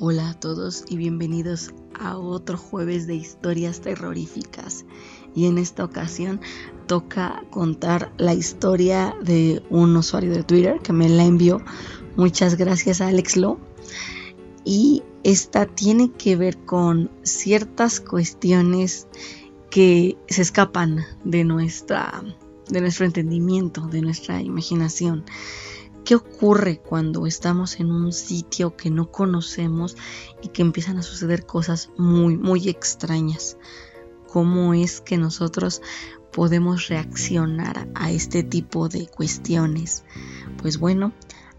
Hola a todos y bienvenidos a otro jueves de historias terroríficas. Y en esta ocasión toca contar la historia de un usuario de Twitter que me la envió. Muchas gracias a Alex Lo. Y esta tiene que ver con ciertas cuestiones que se escapan de nuestra de nuestro entendimiento, de nuestra imaginación. ¿Qué ocurre cuando estamos en un sitio que no conocemos y que empiezan a suceder cosas muy, muy extrañas? ¿Cómo es que nosotros podemos reaccionar a este tipo de cuestiones? Pues bueno,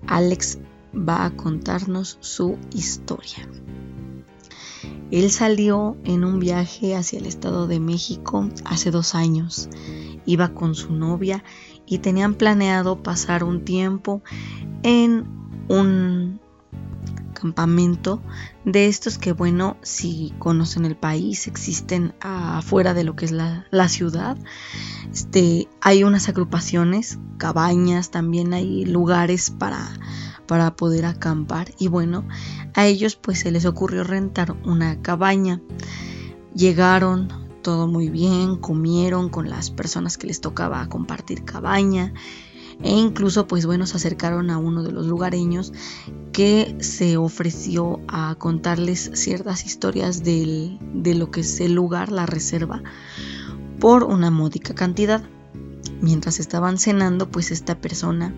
Alex va a contarnos su historia. Él salió en un viaje hacia el Estado de México hace dos años. Iba con su novia y tenían planeado pasar un tiempo en un campamento de estos que bueno si conocen el país existen afuera de lo que es la, ciudad. Este hay unas agrupaciones cabañas también hay lugares para para poder acampar. Y bueno a ellos pues se les ocurrió rentar una cabaña. Llegaron todo muy bien, comieron con las personas que les tocaba compartir cabaña e incluso pues bueno se acercaron a uno de los lugareños que se ofreció a contarles ciertas historias de lo que es el lugar, la reserva, por una módica cantidad. Mientras estaban cenando pues esta persona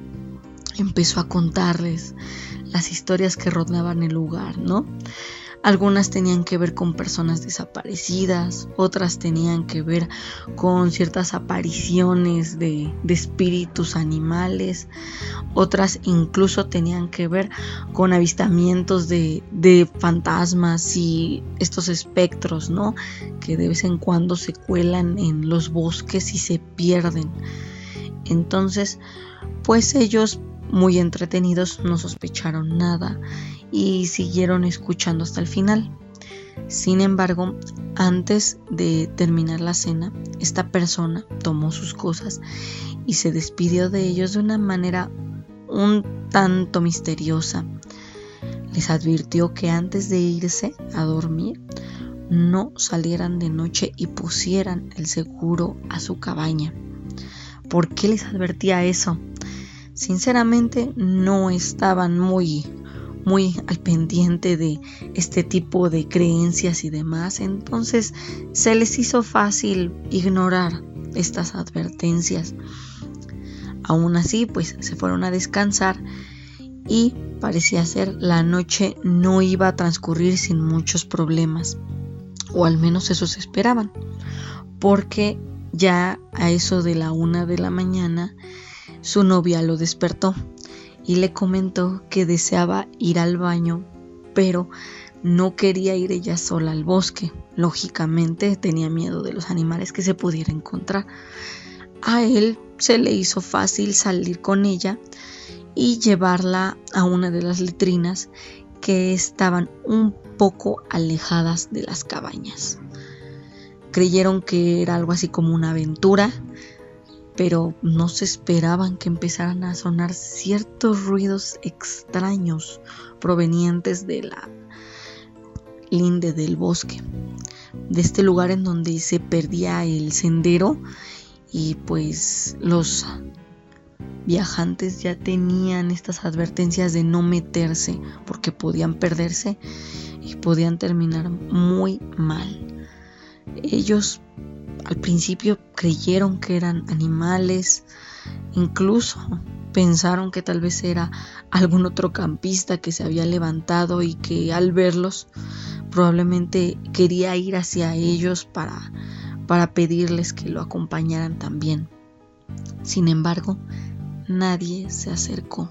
empezó a contarles las historias que rodeaban el lugar, ¿no? Algunas tenían que ver con personas desaparecidas, otras tenían que ver con ciertas apariciones de, espíritus animales, otras incluso tenían que ver con avistamientos de, de fantasmas y estos espectros, ¿no? Que de vez en cuando se cuelan en los bosques y se pierden. Entonces, pues ellos muy entretenidos no sospecharon nada y siguieron escuchando hasta el final. Sin embargo, antes de terminar la cena, esta persona tomó sus cosas y se despidió de ellos de una manera un tanto misteriosa. Les advirtió que antes de irse a dormir, no salieran de noche y pusieran el seguro a su cabaña. ¿Por qué les advertía eso? Sinceramente no estaban muy muy al pendiente de este tipo de creencias y demás, entonces se les hizo fácil ignorar estas advertencias. Aún así, pues se fueron a descansar y parecía ser la noche no iba a transcurrir sin muchos problemas, o al menos eso se esperaban, porque ya a eso de la una de la mañana su novia lo despertó y le comentó que deseaba ir al baño, pero no quería ir ella sola al bosque. Lógicamente tenía miedo de los animales que se pudiera encontrar. A él se le hizo fácil salir con ella y llevarla a una de las letrinas que estaban un poco alejadas de las cabañas. Creyeron que era algo así como una aventura, pero no se esperaban que empezaran a sonar ciertos ruidos extraños provenientes de la linde del bosque, de este lugar en donde se perdía el sendero y pues los viajantes ya tenían estas advertencias de no meterse porque podían perderse y podían terminar muy mal. Ellos al principio creyeron que eran animales, incluso pensaron que tal vez era algún otro campista que se había levantado y que al verlos probablemente quería ir hacia ellos para, para pedirles que lo acompañaran también. Sin embargo, nadie se acercó,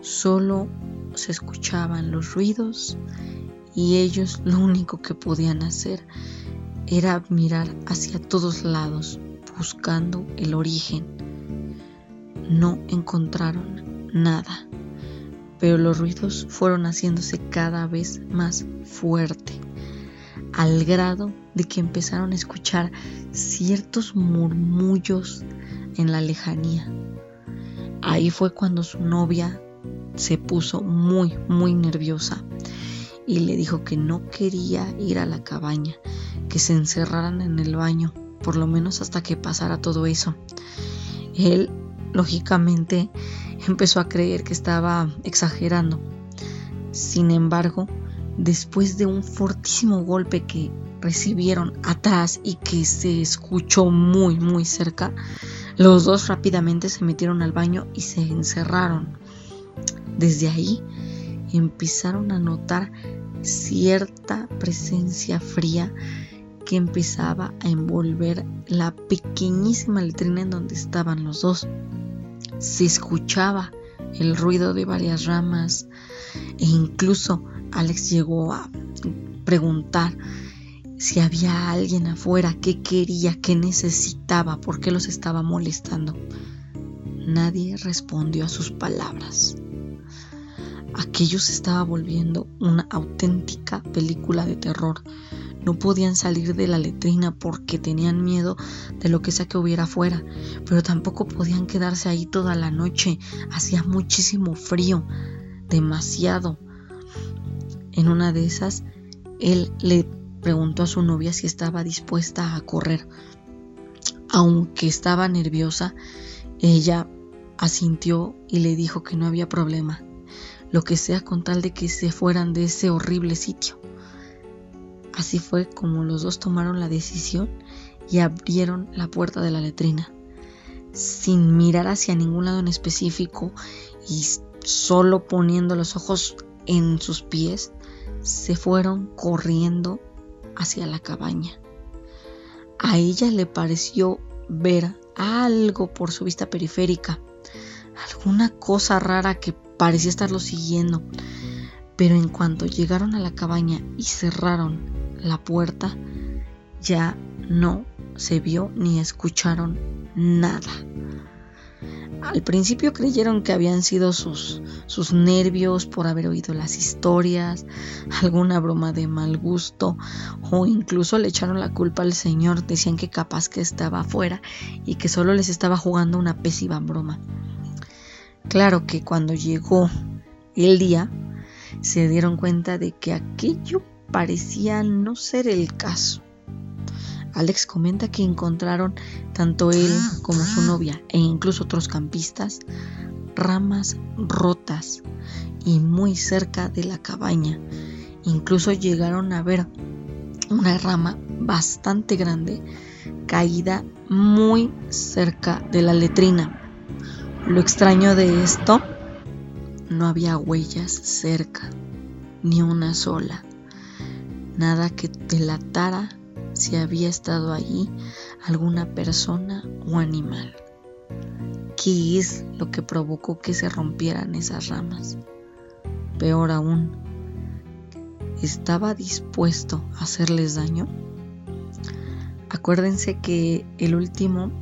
solo se escuchaban los ruidos y ellos lo único que podían hacer era mirar hacia todos lados buscando el origen. No encontraron nada, pero los ruidos fueron haciéndose cada vez más fuerte, al grado de que empezaron a escuchar ciertos murmullos en la lejanía. Ahí fue cuando su novia se puso muy, muy nerviosa y le dijo que no quería ir a la cabaña, que se encerraran en el baño, por lo menos hasta que pasara todo eso. Él, lógicamente, empezó a creer que estaba exagerando. Sin embargo, después de un fortísimo golpe que recibieron atrás y que se escuchó muy muy cerca, los dos rápidamente se metieron al baño y se encerraron. Desde ahí empezaron a notar cierta presencia fría que empezaba a envolver la pequeñísima letrina en donde estaban los dos. Se escuchaba el ruido de varias ramas e incluso Alex llegó a preguntar si había alguien afuera, qué quería, qué necesitaba, por qué los estaba molestando. Nadie respondió a sus palabras. Aquello se estaba volviendo una auténtica película de terror. No podían salir de la letrina porque tenían miedo de lo que sea que hubiera afuera, pero tampoco podían quedarse ahí toda la noche. Hacía muchísimo frío, demasiado. En una de esas, él le preguntó a su novia si estaba dispuesta a correr. Aunque estaba nerviosa, ella asintió y le dijo que no había problema, lo que sea con tal de que se fueran de ese horrible sitio. Así fue como los dos tomaron la decisión y abrieron la puerta de la letrina, sin mirar hacia ningún lado en específico y solo poniendo los ojos en sus pies, se fueron corriendo hacia la cabaña. A ella le pareció ver algo por su vista periférica, alguna cosa rara que parecía estarlo siguiendo. Pero en cuanto llegaron a la cabaña y cerraron la puerta, ya no se vio ni escucharon nada. Al principio creyeron que habían sido sus, sus nervios por haber oído las historias, alguna broma de mal gusto o incluso le echaron la culpa al Señor, decían que capaz que estaba afuera y que solo les estaba jugando una pésima broma. Claro que cuando llegó el día se dieron cuenta de que aquello parecía no ser el caso. Alex comenta que encontraron tanto él como su novia e incluso otros campistas ramas rotas y muy cerca de la cabaña. Incluso llegaron a ver una rama bastante grande caída muy cerca de la letrina. Lo extraño de esto, no había huellas cerca, ni una sola. Nada que delatara si había estado allí alguna persona o animal. ¿Qué es lo que provocó que se rompieran esas ramas? Peor aún, ¿estaba dispuesto a hacerles daño? Acuérdense que el último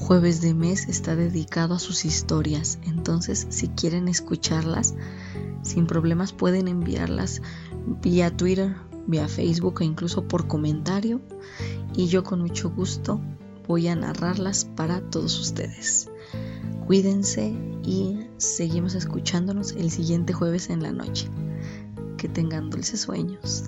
jueves de mes está dedicado a sus historias, entonces si quieren escucharlas, sin problemas pueden enviarlas vía Twitter vía Facebook e incluso por comentario y yo con mucho gusto voy a narrarlas para todos ustedes. Cuídense y seguimos escuchándonos el siguiente jueves en la noche. Que tengan dulces sueños.